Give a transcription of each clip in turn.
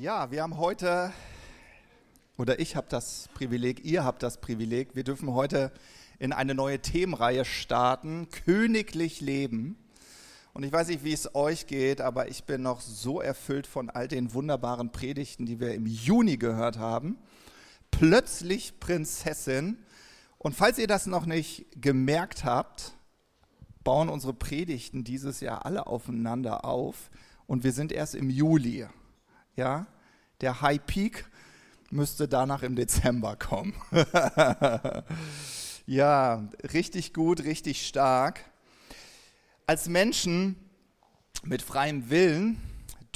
Ja, wir haben heute, oder ich habe das Privileg, ihr habt das Privileg, wir dürfen heute in eine neue Themenreihe starten, Königlich Leben. Und ich weiß nicht, wie es euch geht, aber ich bin noch so erfüllt von all den wunderbaren Predigten, die wir im Juni gehört haben. Plötzlich Prinzessin. Und falls ihr das noch nicht gemerkt habt, bauen unsere Predigten dieses Jahr alle aufeinander auf. Und wir sind erst im Juli. Ja, der High Peak müsste danach im Dezember kommen. ja, richtig gut, richtig stark. Als Menschen mit freiem Willen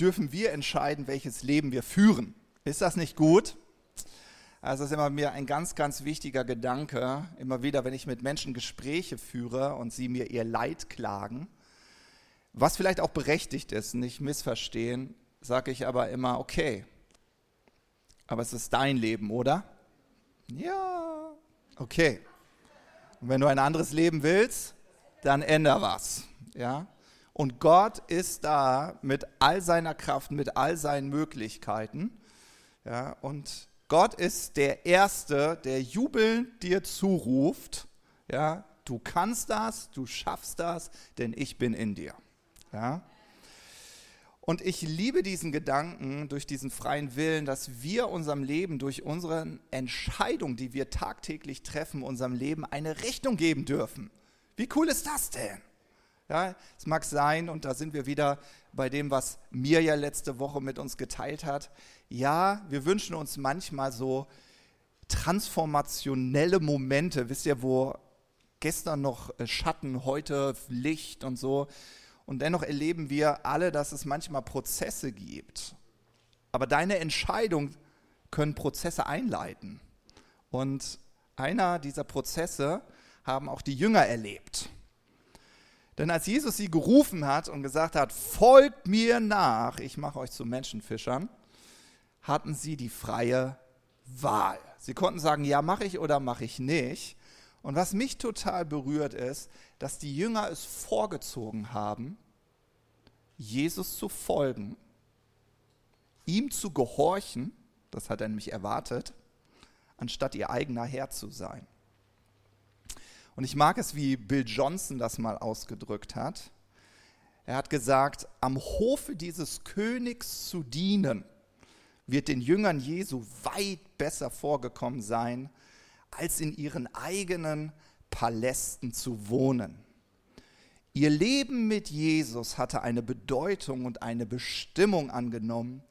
dürfen wir entscheiden, welches Leben wir führen. Ist das nicht gut? Also das ist immer mir ein ganz, ganz wichtiger Gedanke. Immer wieder, wenn ich mit Menschen Gespräche führe und sie mir ihr Leid klagen, was vielleicht auch berechtigt ist, nicht missverstehen, sage ich aber immer, okay, aber es ist dein Leben, oder? Ja, okay. Und wenn du ein anderes Leben willst, dann änder was, ja? Und Gott ist da mit all seiner Kraft, mit all seinen Möglichkeiten, ja? Und Gott ist der Erste, der jubelnd dir zuruft, ja? Du kannst das, du schaffst das, denn ich bin in dir, ja? Und ich liebe diesen Gedanken durch diesen freien Willen, dass wir unserem Leben durch unsere Entscheidung, die wir tagtäglich treffen, unserem Leben eine Richtung geben dürfen. Wie cool ist das denn? Ja, es mag sein, und da sind wir wieder bei dem, was mir ja letzte Woche mit uns geteilt hat. Ja, wir wünschen uns manchmal so transformationelle Momente. Wisst ihr, wo gestern noch Schatten, heute Licht und so. Und dennoch erleben wir alle, dass es manchmal Prozesse gibt. Aber deine Entscheidungen können Prozesse einleiten. Und einer dieser Prozesse haben auch die Jünger erlebt. Denn als Jesus sie gerufen hat und gesagt hat, folgt mir nach, ich mache euch zu Menschenfischern, hatten sie die freie Wahl. Sie konnten sagen, ja, mache ich oder mache ich nicht. Und was mich total berührt ist, dass die Jünger es vorgezogen haben, Jesus zu folgen, ihm zu gehorchen, das hat er nämlich erwartet, anstatt ihr eigener Herr zu sein. Und ich mag es, wie Bill Johnson das mal ausgedrückt hat. Er hat gesagt, am Hofe dieses Königs zu dienen, wird den Jüngern Jesu weit besser vorgekommen sein, als in ihren eigenen Palästen zu wohnen. Ihr Leben mit Jesus hatte eine Bedeutung und eine Bestimmung angenommen,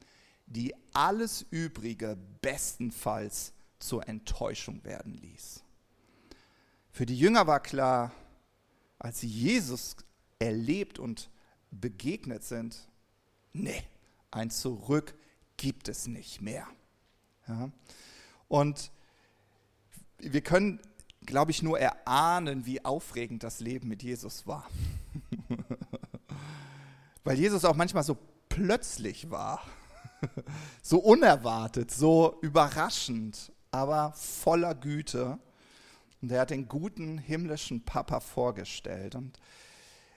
die alles Übrige bestenfalls zur Enttäuschung werden ließ. Für die Jünger war klar, als sie Jesus erlebt und begegnet sind, nee, ein Zurück gibt es nicht mehr. Ja? Und wir können, glaube ich, nur erahnen, wie aufregend das Leben mit Jesus war. Weil Jesus auch manchmal so plötzlich war, so unerwartet, so überraschend, aber voller Güte. Und er hat den guten himmlischen Papa vorgestellt. Und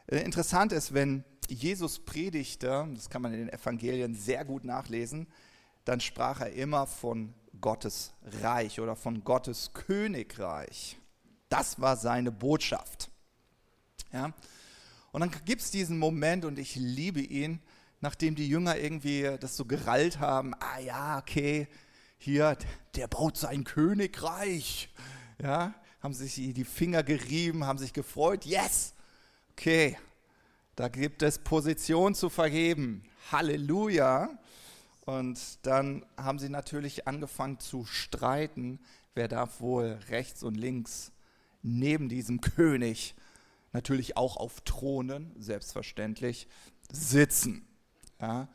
äh, interessant ist, wenn Jesus predigte, das kann man in den Evangelien sehr gut nachlesen, dann sprach er immer von Gottes Reich oder von Gottes Königreich. Das war seine Botschaft. Ja? Und dann gibt es diesen Moment und ich liebe ihn, nachdem die Jünger irgendwie das so gerallt haben, ah ja, okay, hier, der baut sein Königreich. Ja, haben sich die Finger gerieben, haben sich gefreut, yes, okay, da gibt es Position zu vergeben. Halleluja. Und dann haben sie natürlich angefangen zu streiten, wer darf wohl rechts und links neben diesem König, natürlich auch auf Thronen, selbstverständlich, sitzen. Ja.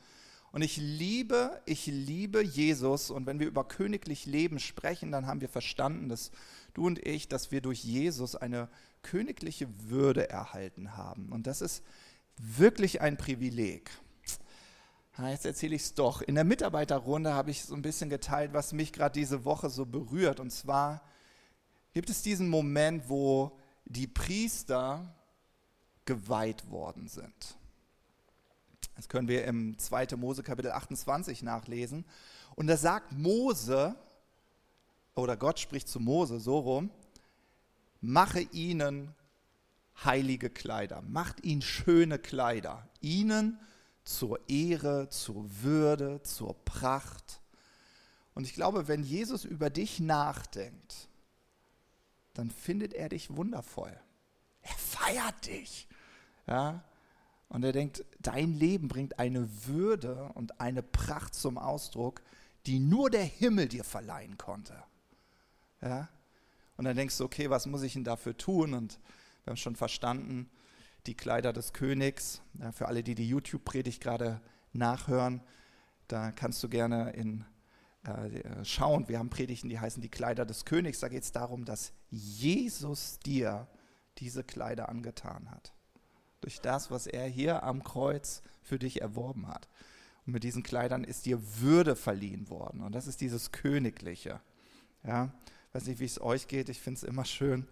Und ich liebe, ich liebe Jesus. Und wenn wir über königlich Leben sprechen, dann haben wir verstanden, dass du und ich, dass wir durch Jesus eine königliche Würde erhalten haben. Und das ist wirklich ein Privileg. Jetzt erzähle ich es doch. In der Mitarbeiterrunde habe ich so ein bisschen geteilt, was mich gerade diese Woche so berührt. Und zwar gibt es diesen Moment, wo die Priester geweiht worden sind. Das können wir im 2. Mose Kapitel 28 nachlesen. Und da sagt Mose, oder Gott spricht zu Mose so rum, mache ihnen heilige Kleider, macht ihnen schöne Kleider, ihnen zur Ehre, zur Würde, zur Pracht. Und ich glaube, wenn Jesus über dich nachdenkt, dann findet er dich wundervoll. Er feiert dich. Ja? Und er denkt, dein Leben bringt eine Würde und eine Pracht zum Ausdruck, die nur der Himmel dir verleihen konnte. Ja? Und dann denkst du, okay, was muss ich denn dafür tun? Und wir haben schon verstanden, die Kleider des Königs. Für alle, die die YouTube-Predigt gerade nachhören, da kannst du gerne in, äh, schauen. Wir haben Predigten, die heißen die Kleider des Königs. Da geht es darum, dass Jesus dir diese Kleider angetan hat durch das, was er hier am Kreuz für dich erworben hat. Und mit diesen Kleidern ist dir Würde verliehen worden. Und das ist dieses Königliche. Ja, weiß nicht, wie es euch geht. Ich finde es immer schön,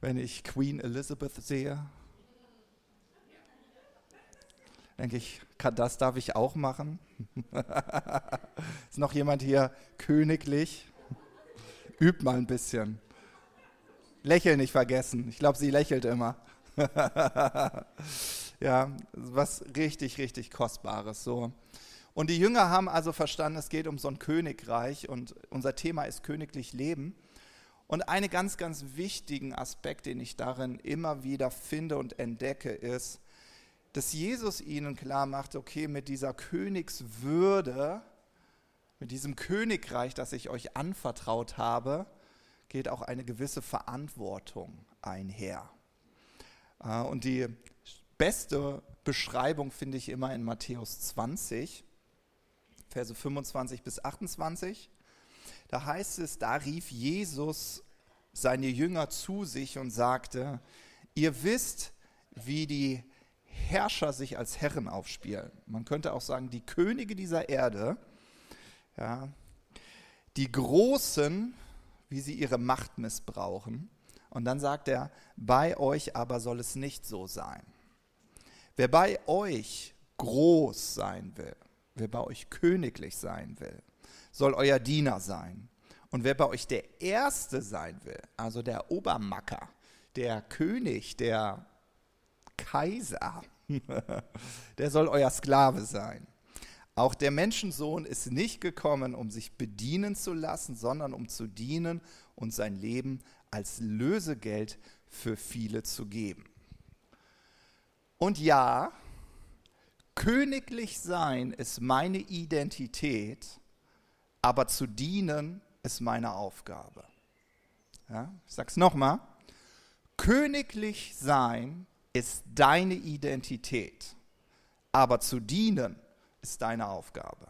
wenn ich Queen Elizabeth sehe. Denke ich, das darf ich auch machen. ist noch jemand hier königlich? Übt mal ein bisschen. Lächeln nicht vergessen. Ich glaube, sie lächelt immer. ja, was richtig, richtig Kostbares so. Und die Jünger haben also verstanden, es geht um so ein Königreich und unser Thema ist königlich Leben. Und einen ganz, ganz wichtigen Aspekt, den ich darin immer wieder finde und entdecke, ist, dass Jesus ihnen klar macht, okay, mit dieser Königswürde, mit diesem Königreich, das ich euch anvertraut habe, geht auch eine gewisse Verantwortung einher. Äh, und die beste Beschreibung finde ich immer in Matthäus 20, Verse 25 bis 28. Da heißt es, da rief Jesus seine Jünger zu sich und sagte, ihr wisst, wie die Herrscher sich als Herren aufspielen. Man könnte auch sagen, die Könige dieser Erde, ja, die Großen, wie sie ihre Macht missbrauchen und dann sagt er, bei euch aber soll es nicht so sein. Wer bei euch groß sein will, wer bei euch königlich sein will, soll euer Diener sein. Und wer bei euch der Erste sein will, also der Obermacker, der König, der Kaiser, der soll euer Sklave sein. Auch der Menschensohn ist nicht gekommen, um sich bedienen zu lassen, sondern um zu dienen und sein Leben als Lösegeld für viele zu geben. Und ja, königlich sein ist meine Identität, aber zu dienen ist meine Aufgabe. Ja, ich sage es nochmal. Königlich sein ist deine Identität, aber zu dienen ist deine Aufgabe.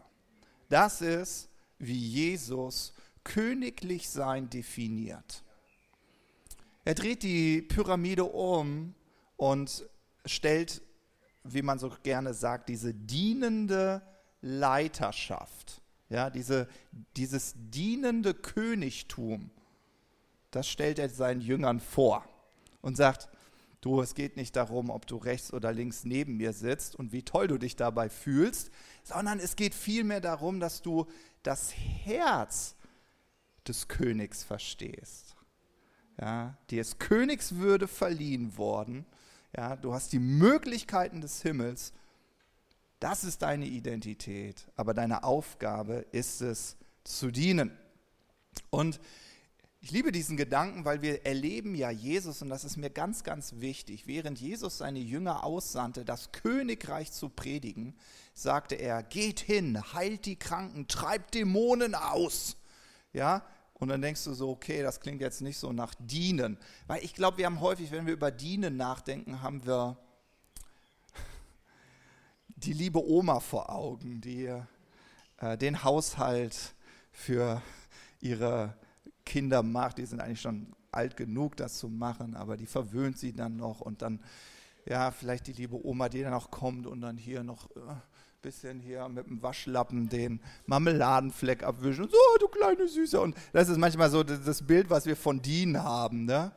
Das ist, wie Jesus königlich sein definiert. Er dreht die Pyramide um und stellt, wie man so gerne sagt, diese dienende Leiterschaft, ja, diese, dieses dienende Königtum, das stellt er seinen Jüngern vor und sagt, du, es geht nicht darum, ob du rechts oder links neben mir sitzt und wie toll du dich dabei fühlst, sondern es geht vielmehr darum, dass du das Herz des Königs verstehst ja, dir ist Königswürde verliehen worden. Ja, du hast die Möglichkeiten des Himmels. Das ist deine Identität. Aber deine Aufgabe ist es, zu dienen. Und ich liebe diesen Gedanken, weil wir erleben ja Jesus, und das ist mir ganz, ganz wichtig, während Jesus seine Jünger aussandte, das Königreich zu predigen, sagte er, geht hin, heilt die Kranken, treibt Dämonen aus. Ja, und dann denkst du so, okay, das klingt jetzt nicht so nach Dienen. Weil ich glaube, wir haben häufig, wenn wir über Dienen nachdenken, haben wir die liebe Oma vor Augen, die äh, den Haushalt für ihre Kinder macht. Die sind eigentlich schon alt genug, das zu machen, aber die verwöhnt sie dann noch und dann, ja, vielleicht die liebe Oma, die dann auch kommt und dann hier noch. Äh, bisschen hier mit dem Waschlappen den Marmeladenfleck abwischen. So, du kleine Süße. Und das ist manchmal so das Bild, was wir von Dean haben. Ne?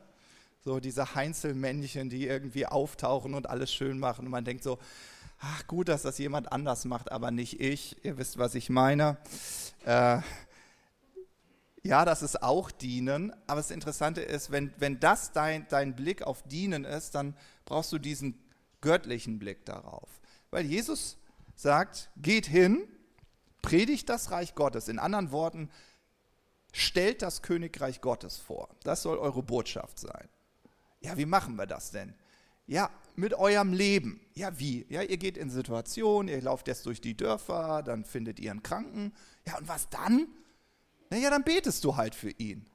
So diese Heinzelmännchen, die irgendwie auftauchen und alles schön machen. Und man denkt so, ach gut, dass das jemand anders macht, aber nicht ich. Ihr wisst, was ich meine. Äh, ja, das ist auch Dienen, aber das Interessante ist, wenn, wenn das dein, dein Blick auf Dienen ist, dann brauchst du diesen göttlichen Blick darauf. Weil Jesus sagt, geht hin, predigt das Reich Gottes. In anderen Worten, stellt das Königreich Gottes vor. Das soll eure Botschaft sein. Ja, wie machen wir das denn? Ja, mit eurem Leben. Ja, wie? Ja, ihr geht in Situationen, ihr lauft jetzt durch die Dörfer, dann findet ihr einen Kranken. Ja, und was dann? Naja, dann betest du halt für ihn.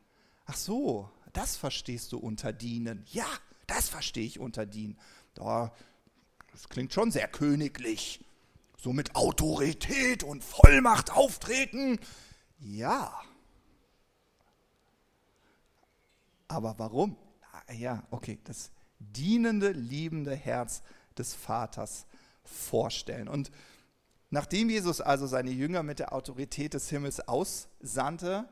Ach so, das verstehst du unter dienen. Ja, das verstehe ich unter dienen. Da, das klingt schon sehr königlich. So mit Autorität und Vollmacht auftreten. Ja. Aber warum? Ja, okay, das dienende, liebende Herz des Vaters vorstellen. Und nachdem Jesus also seine Jünger mit der Autorität des Himmels aussandte,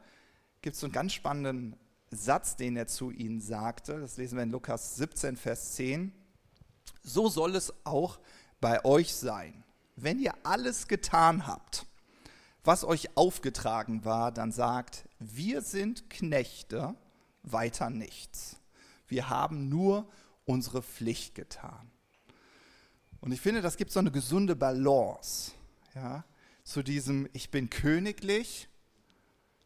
gibt es so einen ganz spannenden Satz, den er zu ihnen sagte. Das lesen wir in Lukas 17, Vers 10. So soll es auch bei euch sein. Wenn ihr alles getan habt, was euch aufgetragen war, dann sagt, wir sind Knechte, weiter nichts. Wir haben nur unsere Pflicht getan. Und ich finde, das gibt so eine gesunde Balance ja, zu diesem, ich bin königlich.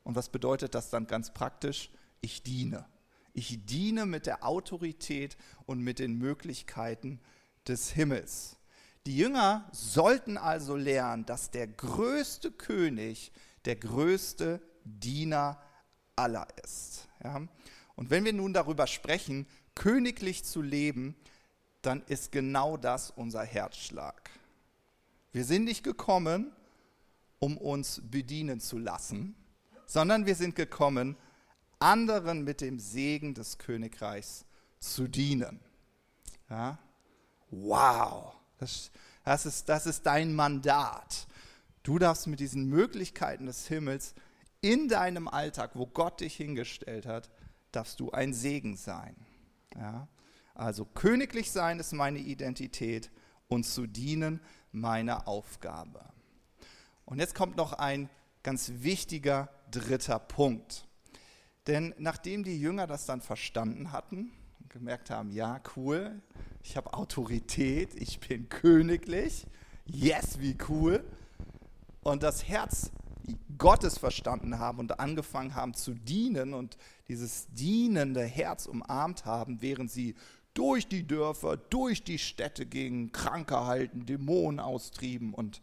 Und was bedeutet das dann ganz praktisch? Ich diene. Ich diene mit der Autorität und mit den Möglichkeiten des Himmels. Die Jünger sollten also lernen, dass der größte König der größte Diener aller ist. Ja? Und wenn wir nun darüber sprechen, königlich zu leben, dann ist genau das unser Herzschlag. Wir sind nicht gekommen, um uns bedienen zu lassen, sondern wir sind gekommen, anderen mit dem Segen des Königreichs zu dienen. Ja? Wow, das, das, ist, das ist dein Mandat. Du darfst mit diesen Möglichkeiten des Himmels in deinem Alltag, wo Gott dich hingestellt hat, darfst du ein Segen sein. Ja? Also königlich sein ist meine Identität und zu dienen meine Aufgabe. Und jetzt kommt noch ein ganz wichtiger dritter Punkt. Denn nachdem die Jünger das dann verstanden hatten und gemerkt haben, ja, cool, ich habe Autorität, ich bin königlich, yes, wie cool, und das Herz Gottes verstanden haben und angefangen haben zu dienen und dieses dienende Herz umarmt haben, während sie durch die Dörfer, durch die Städte gingen, Kranke halten, Dämonen austrieben und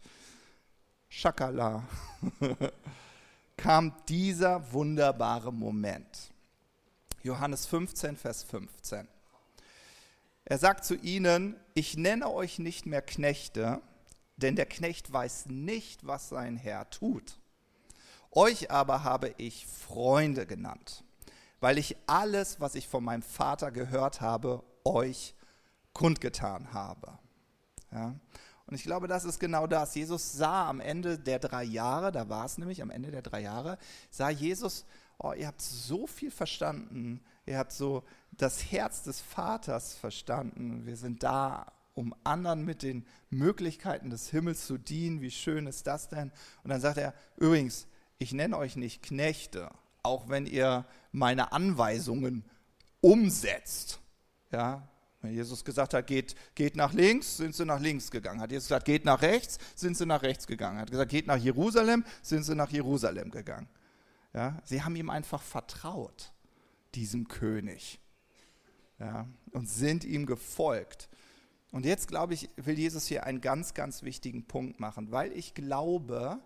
Schakala, kam dieser wunderbare Moment. Johannes 15, Vers 15. Er sagt zu ihnen, ich nenne euch nicht mehr Knechte, denn der Knecht weiß nicht, was sein Herr tut. Euch aber habe ich Freunde genannt, weil ich alles, was ich von meinem Vater gehört habe, euch kundgetan habe. Ja? Und ich glaube, das ist genau das. Jesus sah am Ende der drei Jahre, da war es nämlich am Ende der drei Jahre, sah Jesus, oh, ihr habt so viel verstanden, ihr habt so das Herz des Vaters verstanden, wir sind da, um anderen mit den Möglichkeiten des Himmels zu dienen, wie schön ist das denn? Und dann sagt er, übrigens, ich nenne euch nicht Knechte, auch wenn ihr meine Anweisungen umsetzt. Ja, wenn Jesus gesagt hat, geht, geht nach links, sind sie nach links gegangen. Hat Jesus gesagt, geht nach rechts, sind sie nach rechts gegangen. Hat gesagt, geht nach Jerusalem, sind sie nach Jerusalem gegangen. Ja, sie haben ihm einfach vertraut, diesem König. Ja, und sind ihm gefolgt. Und jetzt, glaube ich, will Jesus hier einen ganz, ganz wichtigen Punkt machen, weil ich glaube,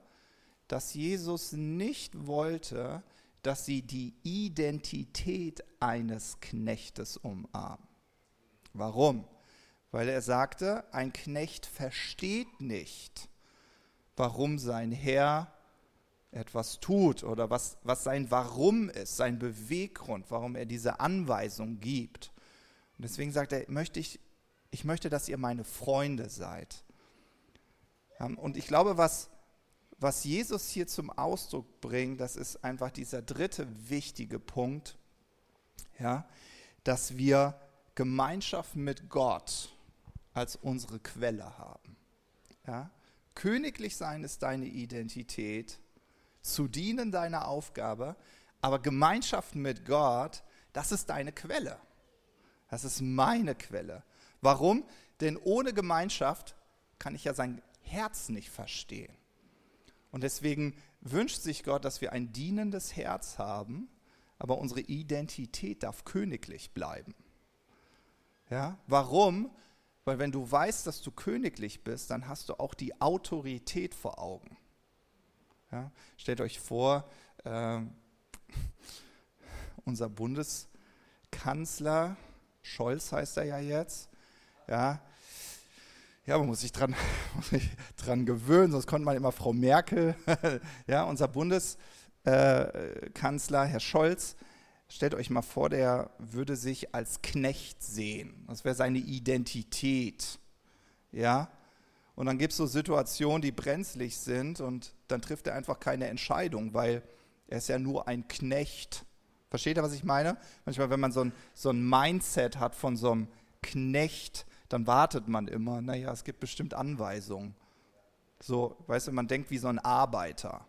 dass Jesus nicht wollte, dass sie die Identität eines Knechtes umarmen. Warum? Weil er sagte, ein Knecht versteht nicht, warum sein Herr etwas tut oder was, was sein Warum ist, sein Beweggrund, warum er diese Anweisung gibt. Und deswegen sagt er, möchte ich, ich möchte, dass ihr meine Freunde seid. Und ich glaube, was, was Jesus hier zum Ausdruck bringt, das ist einfach dieser dritte wichtige Punkt, ja, dass wir Gemeinschaft mit Gott als unsere Quelle haben. Ja? Königlich sein ist deine Identität, zu dienen deiner Aufgabe, aber Gemeinschaft mit Gott, das ist deine Quelle. Das ist meine Quelle. Warum? Denn ohne Gemeinschaft kann ich ja sein Herz nicht verstehen. Und deswegen wünscht sich Gott, dass wir ein dienendes Herz haben, aber unsere Identität darf königlich bleiben. Ja? Warum? Weil wenn du weißt, dass du königlich bist, dann hast du auch die Autorität vor Augen. Ja? Stellt euch vor, äh, unser Bundeskanzler, Scholz heißt er ja jetzt, ja, ja, man muss sich dran, muss sich dran gewöhnen, sonst konnte man immer Frau Merkel, ja, unser Bundeskanzler, Herr Scholz, stellt euch mal vor, der würde sich als Knecht sehen. Das wäre seine Identität, ja. Und dann gibt es so Situationen, die brenzlig sind und dann trifft er einfach keine Entscheidung, weil er ist ja nur ein Knecht. Versteht ihr, was ich meine? Manchmal, wenn man so ein, so ein Mindset hat von so einem Knecht, dann wartet man immer, naja, es gibt bestimmt Anweisungen. So, weißt du, man denkt wie so ein Arbeiter.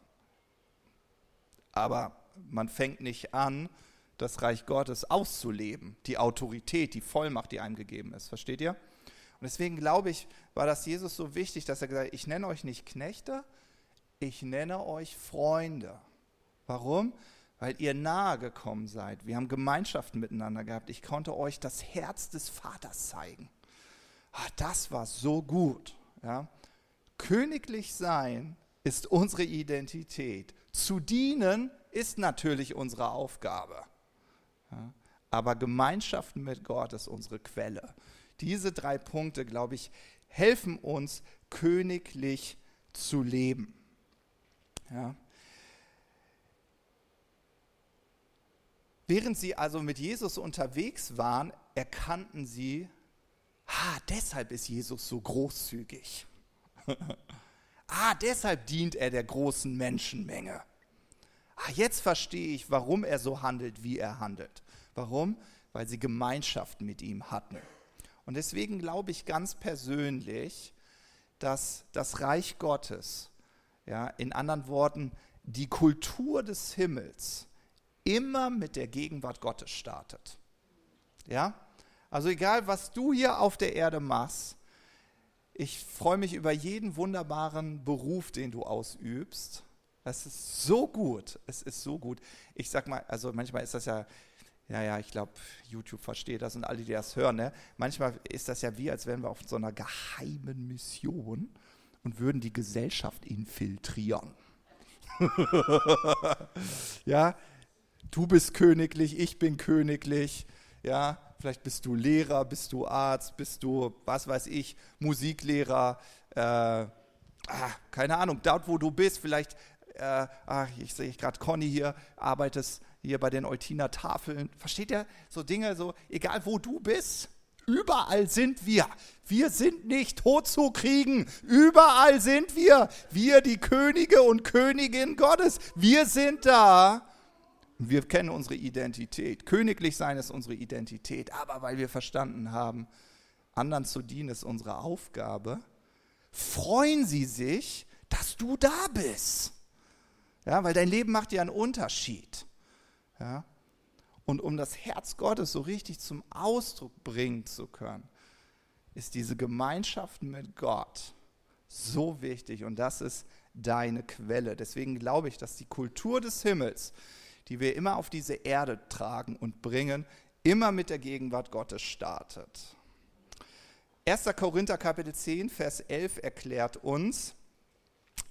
Aber man fängt nicht an, das Reich Gottes auszuleben, die Autorität, die Vollmacht, die einem gegeben ist. Versteht ihr? Und deswegen glaube ich, war das Jesus so wichtig, dass er gesagt hat, ich nenne euch nicht Knechte, ich nenne euch Freunde. Warum? Weil ihr nahe gekommen seid. Wir haben Gemeinschaften miteinander gehabt. Ich konnte euch das Herz des Vaters zeigen. Ach, das war so gut. Ja? Königlich sein ist unsere Identität. Zu dienen ist natürlich unsere Aufgabe. Ja? Aber Gemeinschaften mit Gott ist unsere Quelle. Diese drei Punkte, glaube ich, helfen uns, königlich zu leben. Ja? Während sie also mit Jesus unterwegs waren, erkannten sie, ah, deshalb ist Jesus so großzügig. ah, deshalb dient er der großen Menschenmenge. Ah, jetzt verstehe ich, warum er so handelt, wie er handelt. Warum? Weil sie Gemeinschaft mit ihm hatten. Und deswegen glaube ich ganz persönlich, dass das Reich Gottes, ja, in anderen Worten, die Kultur des Himmels immer mit der Gegenwart Gottes startet. Ja? Also egal, was du hier auf der Erde machst, ich freue mich über jeden wunderbaren Beruf, den du ausübst. Das ist so gut. Es ist so gut. Ich sag mal, also manchmal ist das ja, ja, ja, ich glaube, YouTube versteht das und alle, die das hören, ne? manchmal ist das ja wie, als wären wir auf so einer geheimen Mission und würden die Gesellschaft infiltrieren. ja, du bist königlich, ich bin königlich, ja, Vielleicht bist du Lehrer, bist du Arzt, bist du, was weiß ich, Musiklehrer, äh, ah, keine Ahnung, dort wo du bist, vielleicht, äh, ach, ich sehe gerade Conny hier, arbeitest hier bei den Eutiner Tafeln. Versteht ihr? So Dinge, so, egal wo du bist, Überall sind wir. Wir sind nicht tot zu kriegen. Überall sind wir. Wir, die Könige und Königin Gottes. Wir sind da, wir kennen unsere Identität. Königlich sein ist unsere Identität. Aber weil wir verstanden haben, anderen zu dienen ist unsere Aufgabe, freuen sie sich, dass du da bist. Ja, weil dein Leben macht ja einen Unterschied. Ja? Und um das Herz Gottes so richtig zum Ausdruck bringen zu können, ist diese Gemeinschaft mit Gott so wichtig und das ist deine Quelle. Deswegen glaube ich, dass die Kultur des Himmels die wir immer auf diese Erde tragen und bringen, immer mit der Gegenwart Gottes startet. 1. Korinther Kapitel 10, Vers 11 erklärt uns,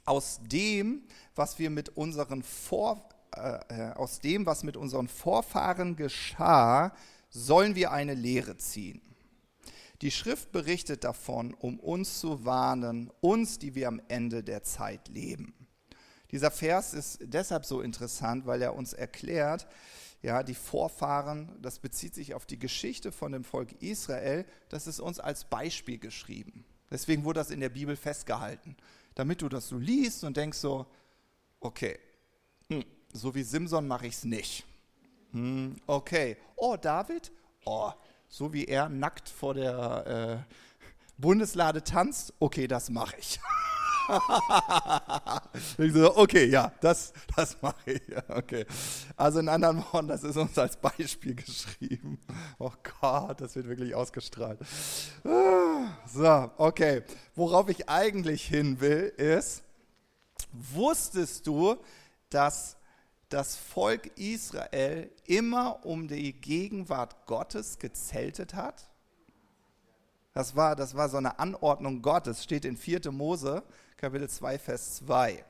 aus dem, was wir mit unseren Vor, äh, äh, aus dem, was mit unseren Vorfahren geschah, sollen wir eine Lehre ziehen. Die Schrift berichtet davon, um uns zu warnen, uns, die wir am Ende der Zeit leben. Dieser Vers ist deshalb so interessant, weil er uns erklärt, ja, die Vorfahren, das bezieht sich auf die Geschichte von dem Volk Israel, das ist uns als Beispiel geschrieben. Deswegen wurde das in der Bibel festgehalten, damit du das so liest und denkst so, okay, hm, so wie Simson mache ich es nicht. Hm, okay, oh David, oh, so wie er nackt vor der äh, Bundeslade tanzt, okay, das mache ich. ich so, okay, ja, das, das mache ich. Okay. Also in anderen Worten, das ist uns als Beispiel geschrieben. Oh Gott, das wird wirklich ausgestrahlt. So, okay. Worauf ich eigentlich hin will, ist, wusstest du, dass das Volk Israel immer um die Gegenwart Gottes gezeltet hat? Das war, das war so eine Anordnung Gottes, steht in 4. Mose, Kapitel 2, Vers 2.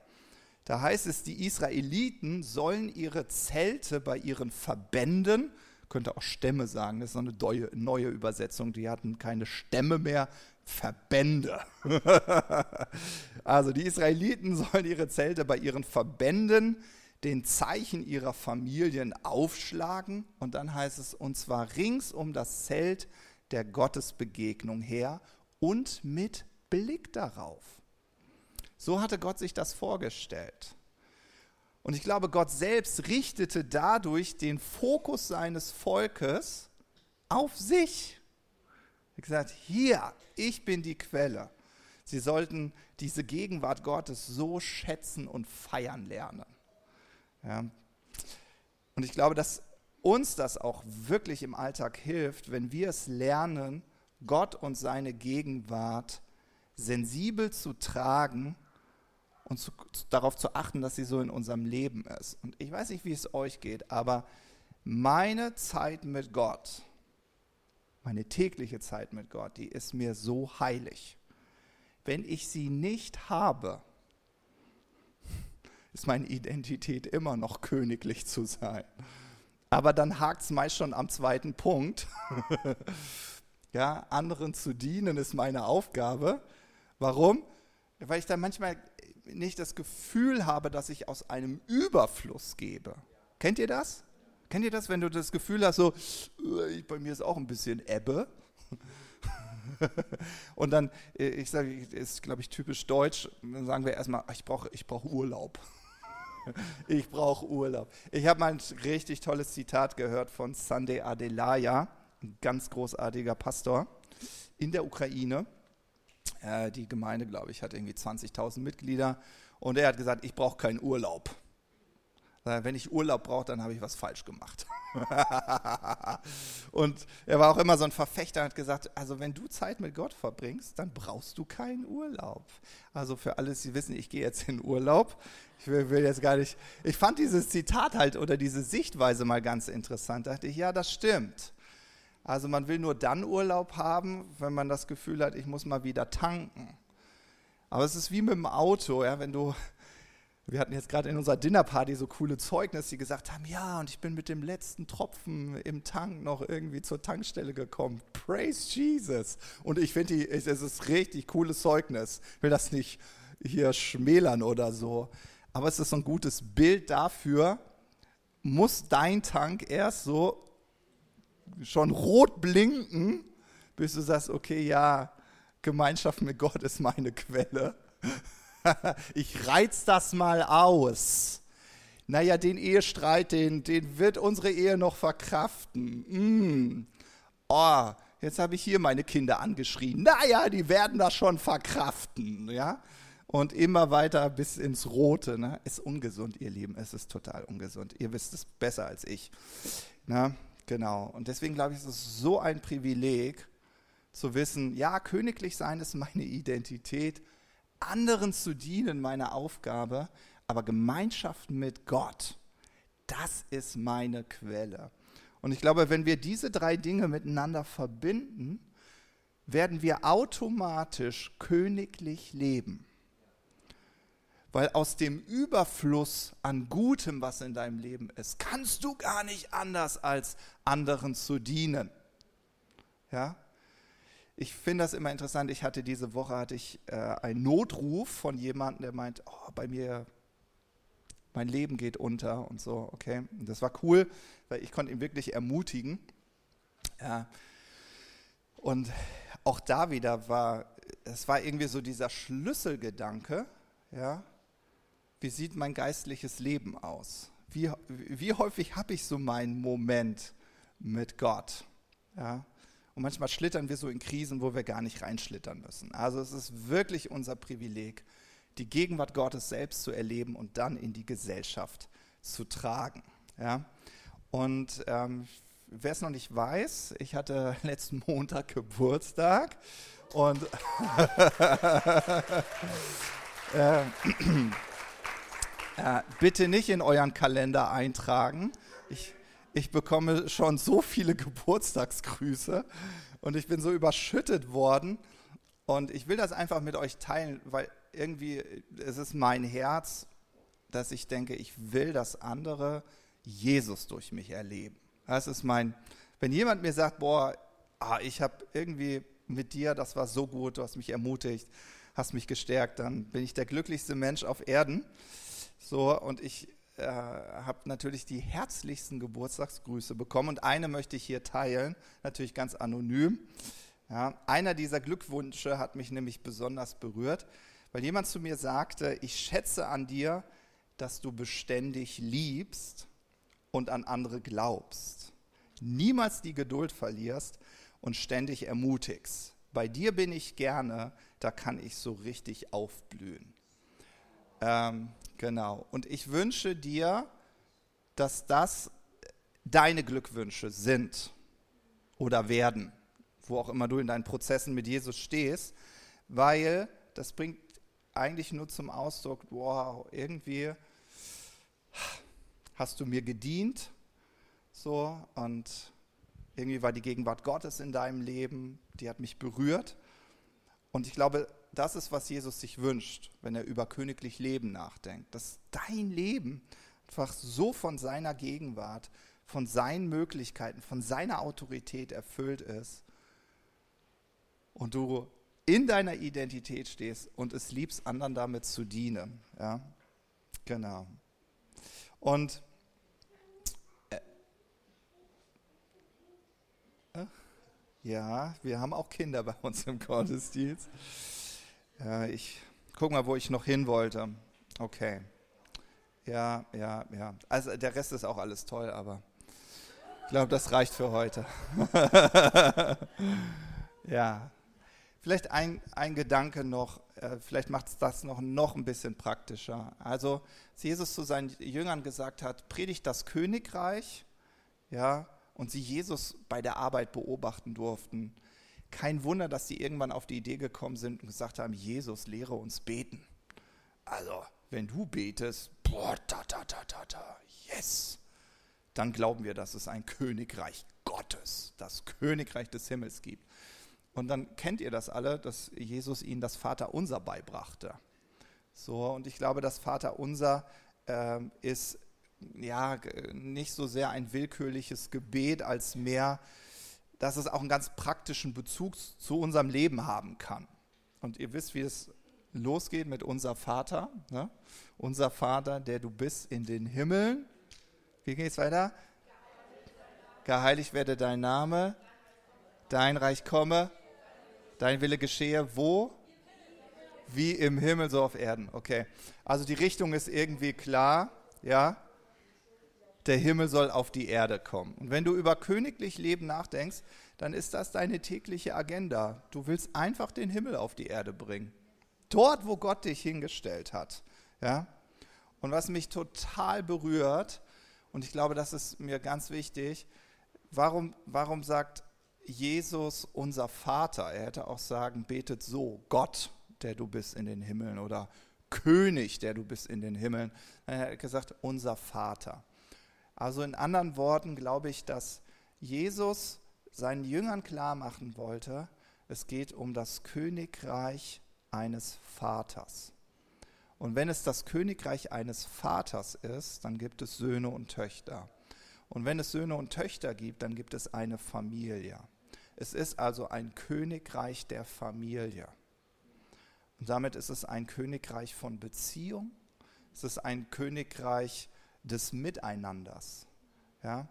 Da heißt es, die Israeliten sollen ihre Zelte bei ihren Verbänden, könnte auch Stämme sagen, das ist so eine neue Übersetzung, die hatten keine Stämme mehr, Verbände. also die Israeliten sollen ihre Zelte bei ihren Verbänden, den Zeichen ihrer Familien aufschlagen und dann heißt es, und zwar rings um das Zelt der Gottesbegegnung her und mit Blick darauf. So hatte Gott sich das vorgestellt. Und ich glaube, Gott selbst richtete dadurch den Fokus seines Volkes auf sich. Er hat gesagt, hier, ich bin die Quelle. Sie sollten diese Gegenwart Gottes so schätzen und feiern lernen. Ja. Und ich glaube, dass uns das auch wirklich im Alltag hilft, wenn wir es lernen, Gott und seine Gegenwart sensibel zu tragen und zu, darauf zu achten, dass sie so in unserem Leben ist. Und ich weiß nicht, wie es euch geht, aber meine Zeit mit Gott, meine tägliche Zeit mit Gott, die ist mir so heilig. Wenn ich sie nicht habe, ist meine Identität immer noch königlich zu sein. Aber dann hakt es meist schon am zweiten Punkt. ja, anderen zu dienen ist meine Aufgabe. Warum? Weil ich dann manchmal nicht das Gefühl habe, dass ich aus einem Überfluss gebe. Kennt ihr das? Kennt ihr das, wenn du das Gefühl hast, so, äh, bei mir ist auch ein bisschen Ebbe? Und dann, äh, ich sage, ist glaube ich typisch deutsch, dann sagen wir erstmal, ich brauche ich brauch Urlaub. ich brauche Urlaub. Ich habe mal ein richtig tolles Zitat gehört von Sunday Adelaya, ein ganz großartiger Pastor in der Ukraine. Äh, die Gemeinde, glaube ich, hat irgendwie 20.000 Mitglieder. Und er hat gesagt, ich brauche keinen Urlaub. Wenn ich Urlaub brauche, dann habe ich was falsch gemacht. und er war auch immer so ein Verfechter und hat gesagt, also wenn du Zeit mit Gott verbringst, dann brauchst du keinen Urlaub. Also für alles, Sie wissen, ich gehe jetzt in Urlaub. Ich will, will, jetzt gar nicht. Ich fand dieses Zitat halt oder diese Sichtweise mal ganz interessant. Da dachte ich, ja, das stimmt. Also man will nur dann Urlaub haben, wenn man das Gefühl hat, ich muss mal wieder tanken. Aber es ist wie mit dem Auto, ja, wenn du wir hatten jetzt gerade in unserer Dinnerparty so coole Zeugnisse, die gesagt haben, ja, und ich bin mit dem letzten Tropfen im Tank noch irgendwie zur Tankstelle gekommen. Praise Jesus. Und ich finde, es ist richtig cooles Zeugnis. Ich will das nicht hier schmälern oder so. Aber es ist so ein gutes Bild dafür, muss dein Tank erst so schon rot blinken, bis du sagst, okay, ja, Gemeinschaft mit Gott ist meine Quelle. ich reiz das mal aus. Naja, den Ehestreit, den, den wird unsere Ehe noch verkraften. Mm. Oh, jetzt habe ich hier meine Kinder angeschrien. Naja, die werden das schon verkraften. Ja? Und immer weiter bis ins Rote. Ne? Ist ungesund, ihr Lieben. Es ist total ungesund. Ihr wisst es besser als ich. Na, genau. Und deswegen glaube ich, ist es so ein Privileg zu wissen, ja, königlich sein ist meine Identität anderen zu dienen, meine Aufgabe, aber Gemeinschaft mit Gott, das ist meine Quelle. Und ich glaube, wenn wir diese drei Dinge miteinander verbinden, werden wir automatisch königlich leben. Weil aus dem Überfluss an Gutem, was in deinem Leben ist, kannst du gar nicht anders als anderen zu dienen. Ja? ich finde das immer interessant. Ich hatte diese Woche hatte ich äh, einen Notruf von jemandem, der meint, oh, bei mir mein Leben geht unter und so. Okay, das war cool, weil ich konnte ihn wirklich ermutigen. Ja. Und auch da wieder war, es war irgendwie so dieser Schlüsselgedanke, ja, wie sieht mein geistliches Leben aus? Wie, wie häufig habe ich so meinen Moment mit Gott? Ja? Und manchmal schlittern wir so in Krisen, wo wir gar nicht reinschlittern müssen. Also es ist wirklich unser Privileg, die Gegenwart Gottes selbst zu erleben und dann in die Gesellschaft zu tragen. Ja? Und ähm, wer es noch nicht weiß, ich hatte letzten Montag Geburtstag und äh, äh, bitte nicht in euren Kalender eintragen. Ich, ich bekomme schon so viele Geburtstagsgrüße und ich bin so überschüttet worden. Und ich will das einfach mit euch teilen, weil irgendwie es ist mein Herz, dass ich denke, ich will, dass andere Jesus durch mich erleben. Das ist mein, wenn jemand mir sagt, boah, ah, ich habe irgendwie mit dir, das war so gut, du hast mich ermutigt, hast mich gestärkt, dann bin ich der glücklichste Mensch auf Erden. So, und ich äh, habe natürlich die herzlichsten Geburtstagsgrüße bekommen und eine möchte ich hier teilen, natürlich ganz anonym. Ja, einer dieser Glückwünsche hat mich nämlich besonders berührt, weil jemand zu mir sagte, ich schätze an dir, dass du beständig liebst und an andere glaubst. Niemals die Geduld verlierst und ständig ermutigst. Bei dir bin ich gerne, da kann ich so richtig aufblühen. Ähm, genau. Und ich wünsche dir, dass das deine Glückwünsche sind oder werden, wo auch immer du in deinen Prozessen mit Jesus stehst, weil das bringt eigentlich nur zum Ausdruck, wow, irgendwie hast du mir gedient, so, und irgendwie war die Gegenwart Gottes in deinem Leben, die hat mich berührt. Und ich glaube, das ist, was Jesus sich wünscht, wenn er über königlich Leben nachdenkt. Dass dein Leben einfach so von seiner Gegenwart, von seinen Möglichkeiten, von seiner Autorität erfüllt ist und du in deiner Identität stehst und es liebst, anderen damit zu dienen. Ja, genau. Und äh, äh, ja, wir haben auch Kinder bei uns im Gottesdienst. Ja, ich guck mal, wo ich noch hin wollte. Okay. Ja, ja, ja. Also der Rest ist auch alles toll, aber ich glaube, das reicht für heute. ja. Vielleicht ein, ein Gedanke noch, äh, vielleicht macht es das noch, noch ein bisschen praktischer. Also, als Jesus zu seinen Jüngern gesagt hat, predigt das Königreich, ja, und sie Jesus bei der Arbeit beobachten durften, kein Wunder, dass sie irgendwann auf die Idee gekommen sind und gesagt haben, Jesus, lehre uns beten. Also, wenn du betest, boah, da, da, da, da, da, yes, dann glauben wir, dass es ein Königreich Gottes, das Königreich des Himmels gibt. Und dann kennt ihr das alle, dass Jesus ihnen das Vaterunser beibrachte. So, und ich glaube, das Vaterunser äh, ist ja nicht so sehr ein willkürliches Gebet, als mehr, dass es auch einen ganz praktischen Bezug zu unserem Leben haben kann. Und ihr wisst, wie es losgeht mit unser Vater. Ne? Unser Vater, der du bist in den Himmeln. Wie geht es weiter? Geheiligt werde dein Name, dein Reich komme Dein Wille geschehe wo? Wie im Himmel, so auf Erden. Okay. Also die Richtung ist irgendwie klar, ja? Der Himmel soll auf die Erde kommen. Und wenn du über königlich Leben nachdenkst, dann ist das deine tägliche Agenda. Du willst einfach den Himmel auf die Erde bringen. Dort, wo Gott dich hingestellt hat. Ja? Und was mich total berührt, und ich glaube, das ist mir ganz wichtig, warum, warum sagt Jesus unser Vater. Er hätte auch sagen, betet so, Gott, der du bist in den Himmeln oder König, der du bist in den Himmeln. Er hat gesagt, unser Vater. Also in anderen Worten glaube ich, dass Jesus seinen Jüngern klar machen wollte, es geht um das Königreich eines Vaters. Und wenn es das Königreich eines Vaters ist, dann gibt es Söhne und Töchter. Und wenn es Söhne und Töchter gibt, dann gibt es eine Familie. Es ist also ein Königreich der Familie. Und damit ist es ein Königreich von Beziehung. Es ist ein Königreich des Miteinanders. Ja?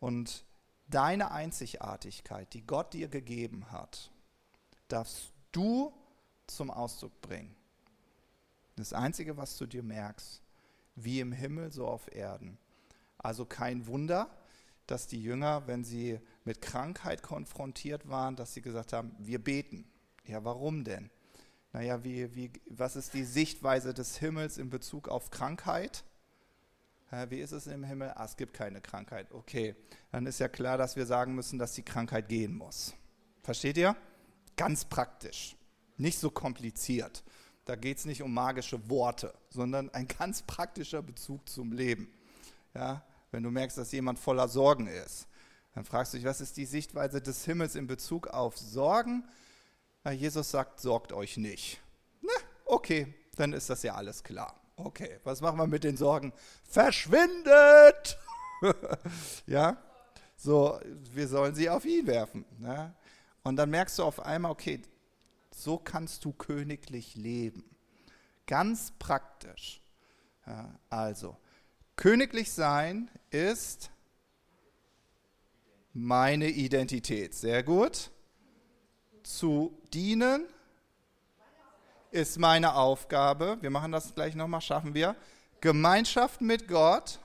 Und deine Einzigartigkeit, die Gott dir gegeben hat, darfst du zum Ausdruck bringen. Das Einzige, was du dir merkst, wie im Himmel, so auf Erden. Also kein Wunder, dass die Jünger, wenn sie mit Krankheit konfrontiert waren, dass sie gesagt haben, wir beten. Ja, warum denn? Naja, wie, wie, was ist die Sichtweise des Himmels in Bezug auf Krankheit? Wie ist es im Himmel? Ah, es gibt keine Krankheit. Okay, dann ist ja klar, dass wir sagen müssen, dass die Krankheit gehen muss. Versteht ihr? Ganz praktisch, nicht so kompliziert. Da geht es nicht um magische Worte, sondern ein ganz praktischer Bezug zum Leben. Ja, wenn du merkst, dass jemand voller Sorgen ist, dann fragst du dich, was ist die Sichtweise des Himmels in Bezug auf Sorgen? Na, Jesus sagt, sorgt euch nicht. Na, okay, dann ist das ja alles klar. Okay, was machen wir mit den Sorgen? Verschwindet! ja, so, wir sollen sie auf ihn werfen. Ne? Und dann merkst du auf einmal, okay, so kannst du königlich leben. Ganz praktisch. Ja, also, königlich sein ist meine Identität. Sehr gut. Zu dienen ist meine Aufgabe. Wir machen das gleich nochmal, schaffen wir. Gemeinschaft mit Gott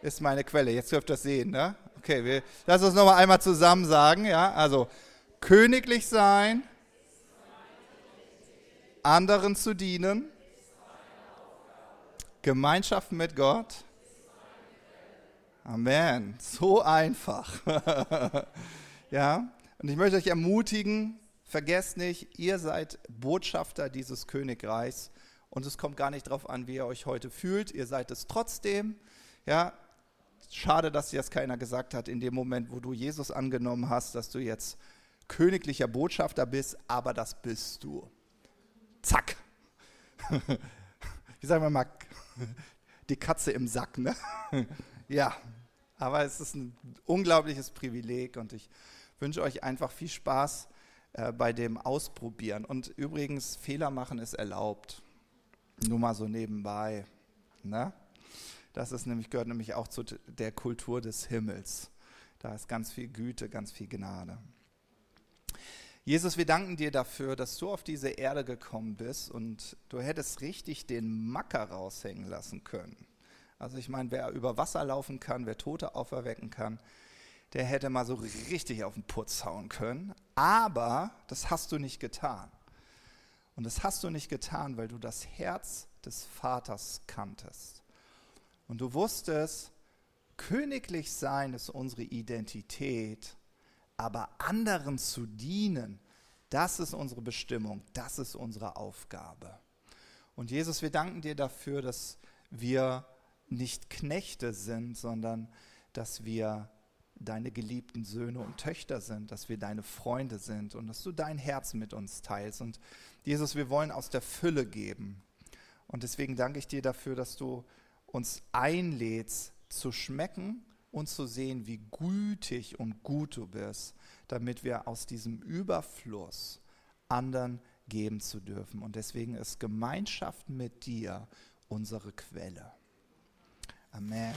ist meine Quelle. Jetzt dürft ihr das sehen, ne? Okay, wir, lass uns nochmal einmal zusammen sagen, ja? Also, königlich sein, anderen zu dienen, Gemeinschaft mit Gott. Amen. So einfach. ja, und ich möchte euch ermutigen, vergesst nicht, ihr seid Botschafter dieses Königreichs und es kommt gar nicht darauf an, wie ihr euch heute fühlt. Ihr seid es trotzdem. Ja, schade, dass dir das keiner gesagt hat in dem Moment, wo du Jesus angenommen hast, dass du jetzt königlicher Botschafter bist, aber das bist du. Zack. Wie sagen wir mal, die Katze im Sack, ne? Ja, aber es ist ein unglaubliches Privileg und ich wünsche euch einfach viel Spaß äh, bei dem Ausprobieren. Und übrigens, Fehler machen ist erlaubt. Nur mal so nebenbei. Ne? Das ist nämlich, gehört nämlich auch zu der Kultur des Himmels. Da ist ganz viel Güte, ganz viel Gnade. Jesus, wir danken dir dafür, dass du auf diese Erde gekommen bist und du hättest richtig den Macker raushängen lassen können. Also ich meine, wer über Wasser laufen kann, wer Tote auferwecken kann, der hätte mal so richtig auf den Putz hauen können. Aber das hast du nicht getan. Und das hast du nicht getan, weil du das Herz des Vaters kanntest. Und du wusstest, königlich sein ist unsere Identität aber anderen zu dienen, das ist unsere Bestimmung, das ist unsere Aufgabe. Und Jesus, wir danken dir dafür, dass wir nicht Knechte sind, sondern dass wir deine geliebten Söhne und Töchter sind, dass wir deine Freunde sind und dass du dein Herz mit uns teilst. Und Jesus, wir wollen aus der Fülle geben. Und deswegen danke ich dir dafür, dass du uns einlädst zu schmecken und zu sehen, wie gütig und gut du bist, damit wir aus diesem Überfluss anderen geben zu dürfen. Und deswegen ist Gemeinschaft mit dir unsere Quelle. Amen.